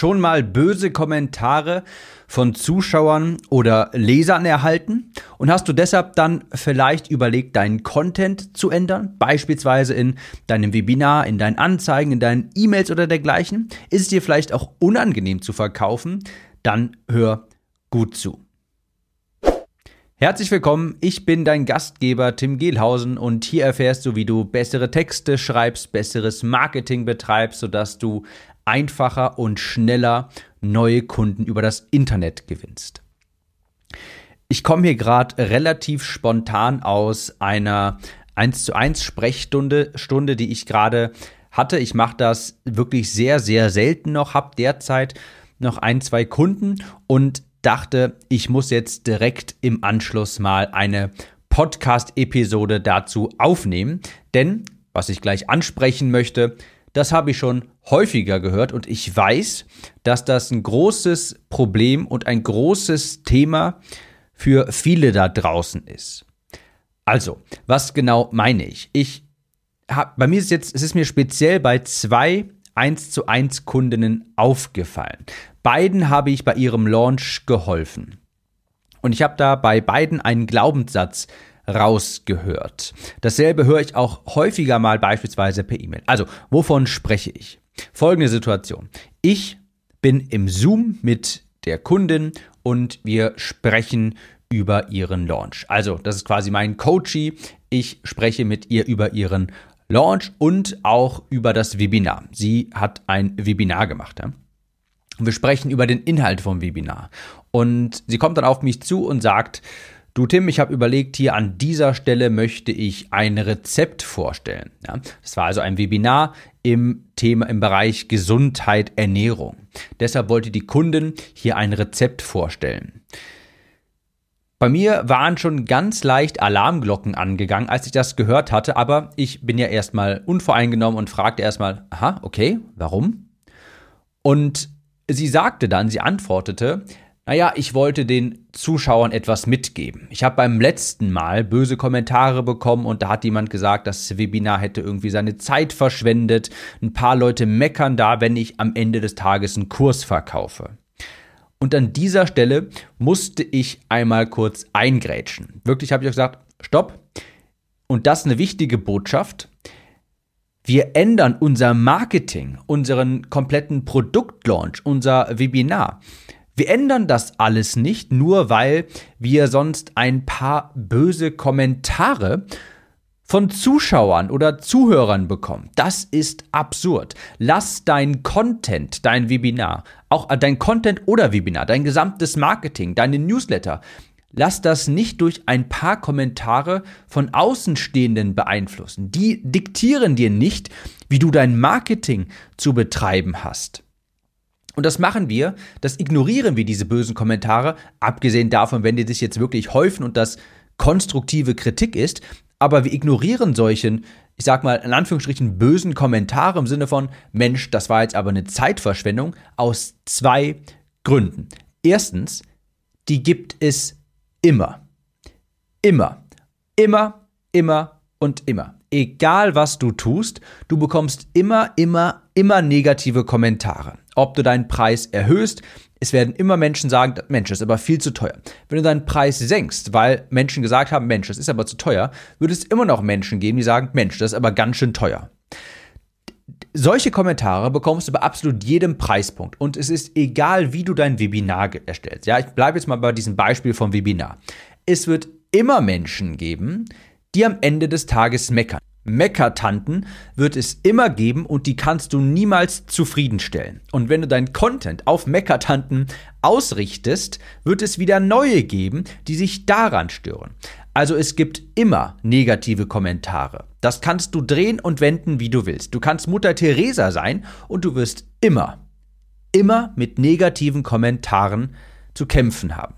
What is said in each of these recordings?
schon mal böse Kommentare von Zuschauern oder Lesern erhalten? Und hast du deshalb dann vielleicht überlegt, deinen Content zu ändern? Beispielsweise in deinem Webinar, in deinen Anzeigen, in deinen E-Mails oder dergleichen? Ist es dir vielleicht auch unangenehm zu verkaufen? Dann hör gut zu. Herzlich willkommen, ich bin dein Gastgeber Tim Gehlhausen und hier erfährst du, wie du bessere Texte schreibst, besseres Marketing betreibst, sodass du einfacher und schneller neue Kunden über das Internet gewinnst. Ich komme hier gerade relativ spontan aus einer 1 zu 1 Sprechstunde, Stunde, die ich gerade hatte. Ich mache das wirklich sehr, sehr selten noch, habe derzeit noch ein, zwei Kunden und dachte, ich muss jetzt direkt im Anschluss mal eine Podcast-Episode dazu aufnehmen. Denn, was ich gleich ansprechen möchte, das habe ich schon häufiger gehört und ich weiß, dass das ein großes Problem und ein großes Thema für viele da draußen ist. Also, was genau meine ich? Ich habe, bei mir ist jetzt, es ist mir speziell bei zwei 1 zu 1 Kundinnen aufgefallen. Beiden habe ich bei ihrem Launch geholfen. Und ich habe da bei beiden einen Glaubenssatz rausgehört. Dasselbe höre ich auch häufiger mal beispielsweise per E-Mail. Also, wovon spreche ich? Folgende Situation. Ich bin im Zoom mit der Kundin und wir sprechen über ihren Launch. Also, das ist quasi mein Coachie. Ich spreche mit ihr über ihren Launch und auch über das Webinar. Sie hat ein Webinar gemacht. Ja? Wir sprechen über den Inhalt vom Webinar. Und sie kommt dann auf mich zu und sagt, Du Tim, ich habe überlegt, hier an dieser Stelle möchte ich ein Rezept vorstellen. Ja, das war also ein Webinar im Thema im Bereich Gesundheit, Ernährung. Deshalb wollte die Kundin hier ein Rezept vorstellen. Bei mir waren schon ganz leicht Alarmglocken angegangen, als ich das gehört hatte, aber ich bin ja erstmal unvoreingenommen und fragte erstmal, aha, okay, warum? Und sie sagte dann, sie antwortete, naja, ich wollte den Zuschauern etwas mitgeben. Ich habe beim letzten Mal böse Kommentare bekommen und da hat jemand gesagt, das Webinar hätte irgendwie seine Zeit verschwendet. Ein paar Leute meckern da, wenn ich am Ende des Tages einen Kurs verkaufe. Und an dieser Stelle musste ich einmal kurz eingrätschen. Wirklich habe ich auch gesagt, stopp. Und das ist eine wichtige Botschaft. Wir ändern unser Marketing, unseren kompletten Produktlaunch, unser Webinar. Wir ändern das alles nicht, nur weil wir sonst ein paar böse Kommentare von Zuschauern oder Zuhörern bekommen. Das ist absurd. Lass dein Content, dein Webinar, auch äh, dein Content oder Webinar, dein gesamtes Marketing, deine Newsletter, lass das nicht durch ein paar Kommentare von Außenstehenden beeinflussen. Die diktieren dir nicht, wie du dein Marketing zu betreiben hast. Und das machen wir, das ignorieren wir, diese bösen Kommentare, abgesehen davon, wenn die sich jetzt wirklich häufen und das konstruktive Kritik ist, aber wir ignorieren solchen, ich sag mal, in Anführungsstrichen bösen Kommentare im Sinne von, Mensch, das war jetzt aber eine Zeitverschwendung, aus zwei Gründen. Erstens, die gibt es immer. Immer. Immer, immer und immer. Egal was du tust, du bekommst immer, immer, immer negative Kommentare. Ob du deinen Preis erhöhst, es werden immer Menschen sagen, Mensch, das ist aber viel zu teuer. Wenn du deinen Preis senkst, weil Menschen gesagt haben, Mensch, das ist aber zu teuer, wird es immer noch Menschen geben, die sagen, Mensch, das ist aber ganz schön teuer. Solche Kommentare bekommst du bei absolut jedem Preispunkt. Und es ist egal, wie du dein Webinar erstellst. Ja, ich bleibe jetzt mal bei diesem Beispiel vom Webinar. Es wird immer Menschen geben, die am Ende des Tages meckern. Meckertanten wird es immer geben und die kannst du niemals zufriedenstellen. Und wenn du dein Content auf Meckertanten ausrichtest, wird es wieder neue geben, die sich daran stören. Also es gibt immer negative Kommentare. Das kannst du drehen und wenden, wie du willst. Du kannst Mutter Teresa sein und du wirst immer, immer mit negativen Kommentaren zu kämpfen haben.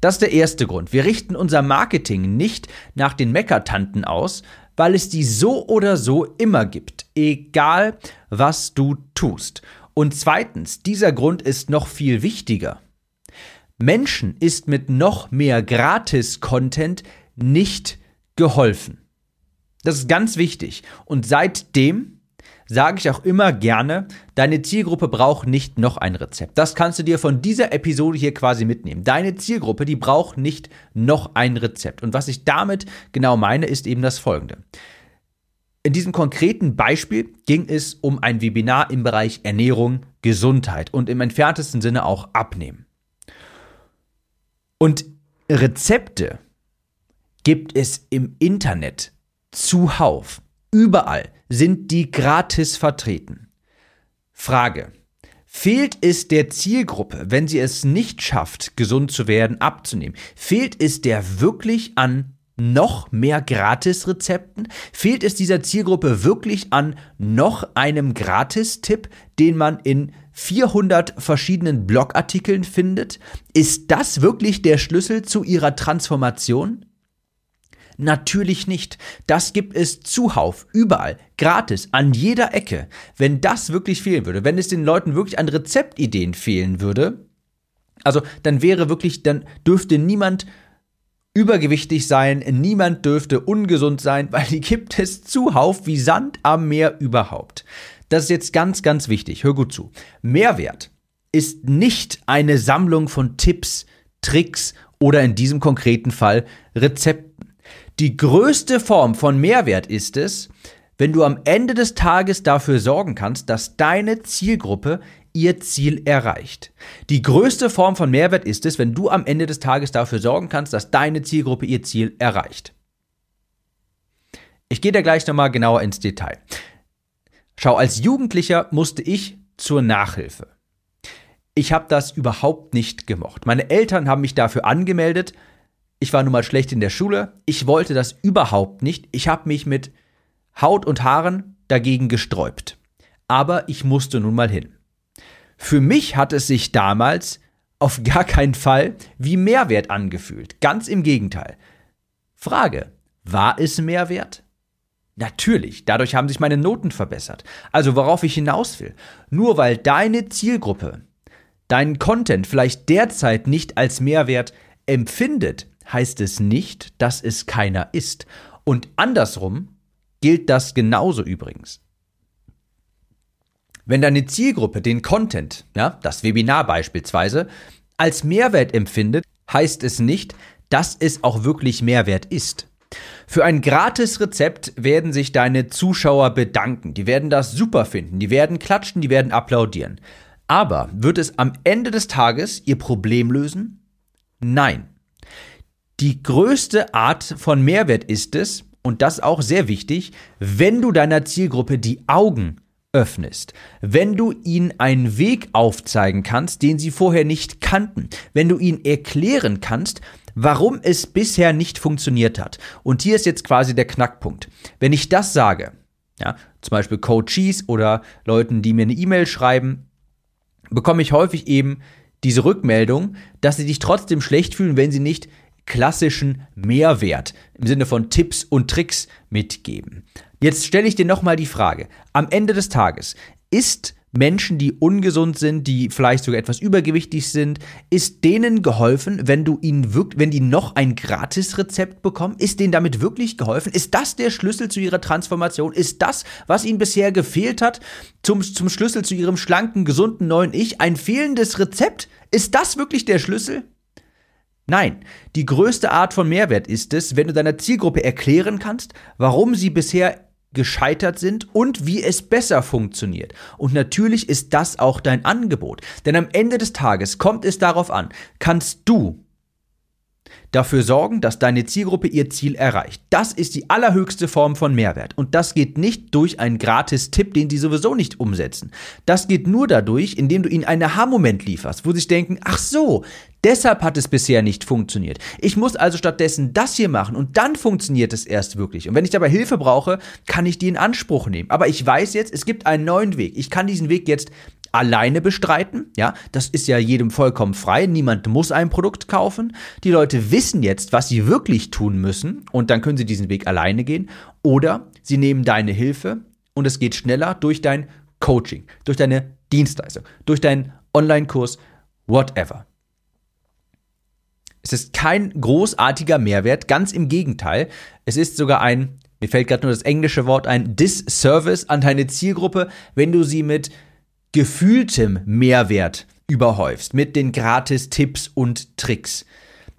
Das ist der erste Grund. Wir richten unser Marketing nicht nach den Meckertanten aus, weil es die so oder so immer gibt, egal was du tust. Und zweitens, dieser Grund ist noch viel wichtiger. Menschen ist mit noch mehr Gratis-Content nicht geholfen. Das ist ganz wichtig. Und seitdem sage ich auch immer gerne, deine Zielgruppe braucht nicht noch ein Rezept. Das kannst du dir von dieser Episode hier quasi mitnehmen. Deine Zielgruppe, die braucht nicht noch ein Rezept. Und was ich damit genau meine, ist eben das folgende. In diesem konkreten Beispiel ging es um ein Webinar im Bereich Ernährung, Gesundheit und im entferntesten Sinne auch Abnehmen. Und Rezepte gibt es im Internet zuhauf. Überall sind die gratis vertreten. Frage. Fehlt es der Zielgruppe, wenn sie es nicht schafft, gesund zu werden, abzunehmen? Fehlt es der wirklich an noch mehr Gratis-Rezepten? Fehlt es dieser Zielgruppe wirklich an noch einem Gratis-Tipp, den man in 400 verschiedenen Blogartikeln findet? Ist das wirklich der Schlüssel zu ihrer Transformation? Natürlich nicht. Das gibt es zuhauf, überall, gratis, an jeder Ecke. Wenn das wirklich fehlen würde, wenn es den Leuten wirklich an Rezeptideen fehlen würde, also dann wäre wirklich, dann dürfte niemand übergewichtig sein, niemand dürfte ungesund sein, weil die gibt es zuhauf wie Sand am Meer überhaupt. Das ist jetzt ganz, ganz wichtig. Hör gut zu. Mehrwert ist nicht eine Sammlung von Tipps, Tricks oder in diesem konkreten Fall Rezepten. Die größte Form von Mehrwert ist es, wenn du am Ende des Tages dafür sorgen kannst, dass deine Zielgruppe ihr Ziel erreicht. Die größte Form von Mehrwert ist es, wenn du am Ende des Tages dafür sorgen kannst, dass deine Zielgruppe ihr Ziel erreicht. Ich gehe da gleich nochmal genauer ins Detail. Schau, als Jugendlicher musste ich zur Nachhilfe. Ich habe das überhaupt nicht gemocht. Meine Eltern haben mich dafür angemeldet, ich war nun mal schlecht in der Schule. Ich wollte das überhaupt nicht. Ich habe mich mit Haut und Haaren dagegen gesträubt. Aber ich musste nun mal hin. Für mich hat es sich damals auf gar keinen Fall wie Mehrwert angefühlt. Ganz im Gegenteil. Frage, war es Mehrwert? Natürlich, dadurch haben sich meine Noten verbessert. Also worauf ich hinaus will, nur weil deine Zielgruppe deinen Content vielleicht derzeit nicht als Mehrwert empfindet, heißt es nicht, dass es keiner ist. Und andersrum gilt das genauso übrigens. Wenn deine Zielgruppe den Content, ja, das Webinar beispielsweise, als Mehrwert empfindet, heißt es nicht, dass es auch wirklich Mehrwert ist. Für ein gratis Rezept werden sich deine Zuschauer bedanken. Die werden das super finden. Die werden klatschen, die werden applaudieren. Aber wird es am Ende des Tages ihr Problem lösen? Nein. Die größte Art von Mehrwert ist es, und das auch sehr wichtig, wenn du deiner Zielgruppe die Augen öffnest, wenn du ihnen einen Weg aufzeigen kannst, den sie vorher nicht kannten, wenn du ihnen erklären kannst, warum es bisher nicht funktioniert hat. Und hier ist jetzt quasi der Knackpunkt. Wenn ich das sage, ja, zum Beispiel Coaches oder Leuten, die mir eine E-Mail schreiben, bekomme ich häufig eben diese Rückmeldung, dass sie sich trotzdem schlecht fühlen, wenn sie nicht klassischen Mehrwert im Sinne von Tipps und Tricks mitgeben. Jetzt stelle ich dir nochmal die Frage, am Ende des Tages, ist Menschen, die ungesund sind, die vielleicht sogar etwas übergewichtig sind, ist denen geholfen, wenn du ihnen wirklich, wenn die noch ein Gratisrezept bekommen? Ist denen damit wirklich geholfen? Ist das der Schlüssel zu ihrer Transformation? Ist das, was ihnen bisher gefehlt hat, zum, zum Schlüssel zu ihrem schlanken, gesunden neuen Ich, ein fehlendes Rezept? Ist das wirklich der Schlüssel? Nein, die größte Art von Mehrwert ist es, wenn du deiner Zielgruppe erklären kannst, warum sie bisher gescheitert sind und wie es besser funktioniert. Und natürlich ist das auch dein Angebot. Denn am Ende des Tages kommt es darauf an, kannst du dafür sorgen, dass deine Zielgruppe ihr Ziel erreicht. Das ist die allerhöchste Form von Mehrwert. Und das geht nicht durch einen Gratis-Tipp, den sie sowieso nicht umsetzen. Das geht nur dadurch, indem du ihnen einen Aha-Moment lieferst, wo sie sich denken, ach so, deshalb hat es bisher nicht funktioniert. Ich muss also stattdessen das hier machen und dann funktioniert es erst wirklich. Und wenn ich dabei Hilfe brauche, kann ich die in Anspruch nehmen. Aber ich weiß jetzt, es gibt einen neuen Weg. Ich kann diesen Weg jetzt alleine bestreiten. Ja, das ist ja jedem vollkommen frei. Niemand muss ein Produkt kaufen. Die Leute wissen jetzt, was sie wirklich tun müssen und dann können sie diesen Weg alleine gehen. Oder sie nehmen deine Hilfe und es geht schneller durch dein Coaching, durch deine Dienstleistung, durch deinen Online-Kurs, whatever. Es ist kein großartiger Mehrwert, ganz im Gegenteil. Es ist sogar ein mir fällt gerade nur das englische Wort ein, Disservice an deine Zielgruppe, wenn du sie mit gefühltem Mehrwert überhäufst, mit den Gratis-Tipps und Tricks.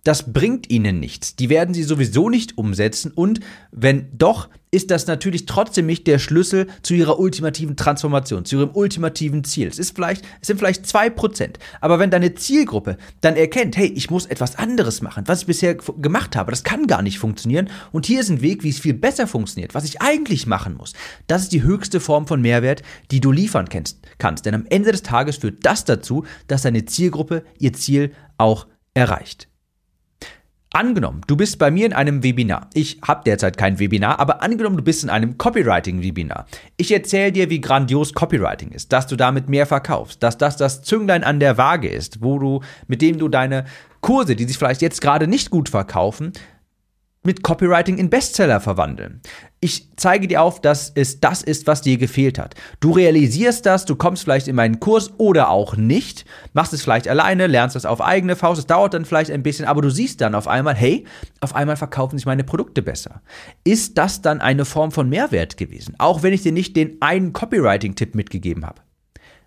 Das bringt ihnen nichts. Die werden sie sowieso nicht umsetzen und wenn doch, ist das natürlich trotzdem nicht der Schlüssel zu ihrer ultimativen Transformation, zu ihrem ultimativen Ziel. Es, ist vielleicht, es sind vielleicht zwei Prozent. Aber wenn deine Zielgruppe dann erkennt, hey, ich muss etwas anderes machen, was ich bisher gemacht habe, das kann gar nicht funktionieren und hier ist ein Weg, wie es viel besser funktioniert, was ich eigentlich machen muss. Das ist die höchste Form von Mehrwert, die du liefern kannst. Denn am Ende des Tages führt das dazu, dass deine Zielgruppe ihr Ziel auch erreicht. Angenommen, du bist bei mir in einem Webinar. Ich habe derzeit kein Webinar, aber angenommen, du bist in einem Copywriting-Webinar. Ich erzähle dir, wie grandios Copywriting ist, dass du damit mehr verkaufst, dass das das Zünglein an der Waage ist, wo du, mit dem du deine Kurse, die sich vielleicht jetzt gerade nicht gut verkaufen, mit Copywriting in Bestseller verwandeln. Ich zeige dir auf, dass es das ist, was dir gefehlt hat. Du realisierst das, du kommst vielleicht in meinen Kurs oder auch nicht, machst es vielleicht alleine, lernst es auf eigene Faust, es dauert dann vielleicht ein bisschen, aber du siehst dann auf einmal, hey, auf einmal verkaufen sich meine Produkte besser. Ist das dann eine Form von Mehrwert gewesen? Auch wenn ich dir nicht den einen Copywriting-Tipp mitgegeben habe.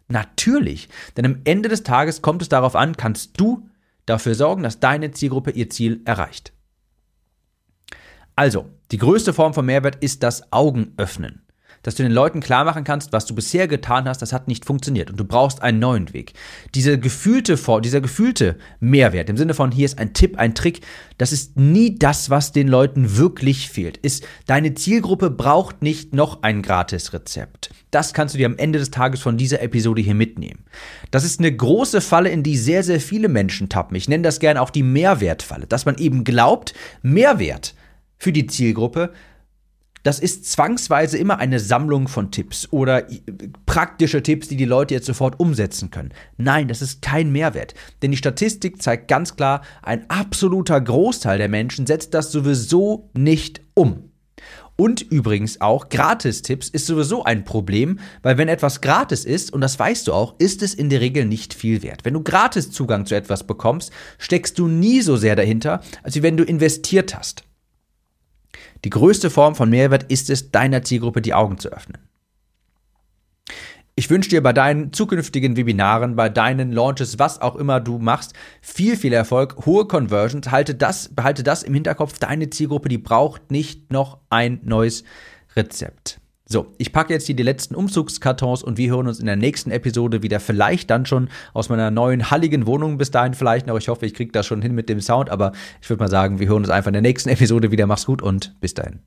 Natürlich, denn am Ende des Tages kommt es darauf an, kannst du dafür sorgen, dass deine Zielgruppe ihr Ziel erreicht. Also, die größte Form von Mehrwert ist das Augenöffnen. Dass du den Leuten klar machen kannst, was du bisher getan hast, das hat nicht funktioniert und du brauchst einen neuen Weg. Diese gefühlte, dieser gefühlte Mehrwert im Sinne von hier ist ein Tipp, ein Trick, das ist nie das, was den Leuten wirklich fehlt. Ist, deine Zielgruppe braucht nicht noch ein Gratis-Rezept. Das kannst du dir am Ende des Tages von dieser Episode hier mitnehmen. Das ist eine große Falle, in die sehr, sehr viele Menschen tappen. Ich nenne das gerne auch die Mehrwertfalle, dass man eben glaubt, Mehrwert für die Zielgruppe, das ist zwangsweise immer eine Sammlung von Tipps oder praktische Tipps, die die Leute jetzt sofort umsetzen können. Nein, das ist kein Mehrwert. Denn die Statistik zeigt ganz klar, ein absoluter Großteil der Menschen setzt das sowieso nicht um. Und übrigens auch Gratistipps ist sowieso ein Problem, weil wenn etwas gratis ist, und das weißt du auch, ist es in der Regel nicht viel wert. Wenn du gratis Zugang zu etwas bekommst, steckst du nie so sehr dahinter, als wenn du investiert hast. Die größte Form von Mehrwert ist es, deiner Zielgruppe die Augen zu öffnen. Ich wünsche dir bei deinen zukünftigen Webinaren, bei deinen Launches, was auch immer du machst, viel, viel Erfolg, hohe Conversions. Halte das, behalte das im Hinterkopf. Deine Zielgruppe, die braucht nicht noch ein neues Rezept. So, ich packe jetzt hier die letzten Umzugskartons und wir hören uns in der nächsten Episode wieder. Vielleicht dann schon aus meiner neuen halligen Wohnung bis dahin vielleicht noch. Ich hoffe, ich kriege das schon hin mit dem Sound, aber ich würde mal sagen, wir hören uns einfach in der nächsten Episode wieder. Mach's gut und bis dahin.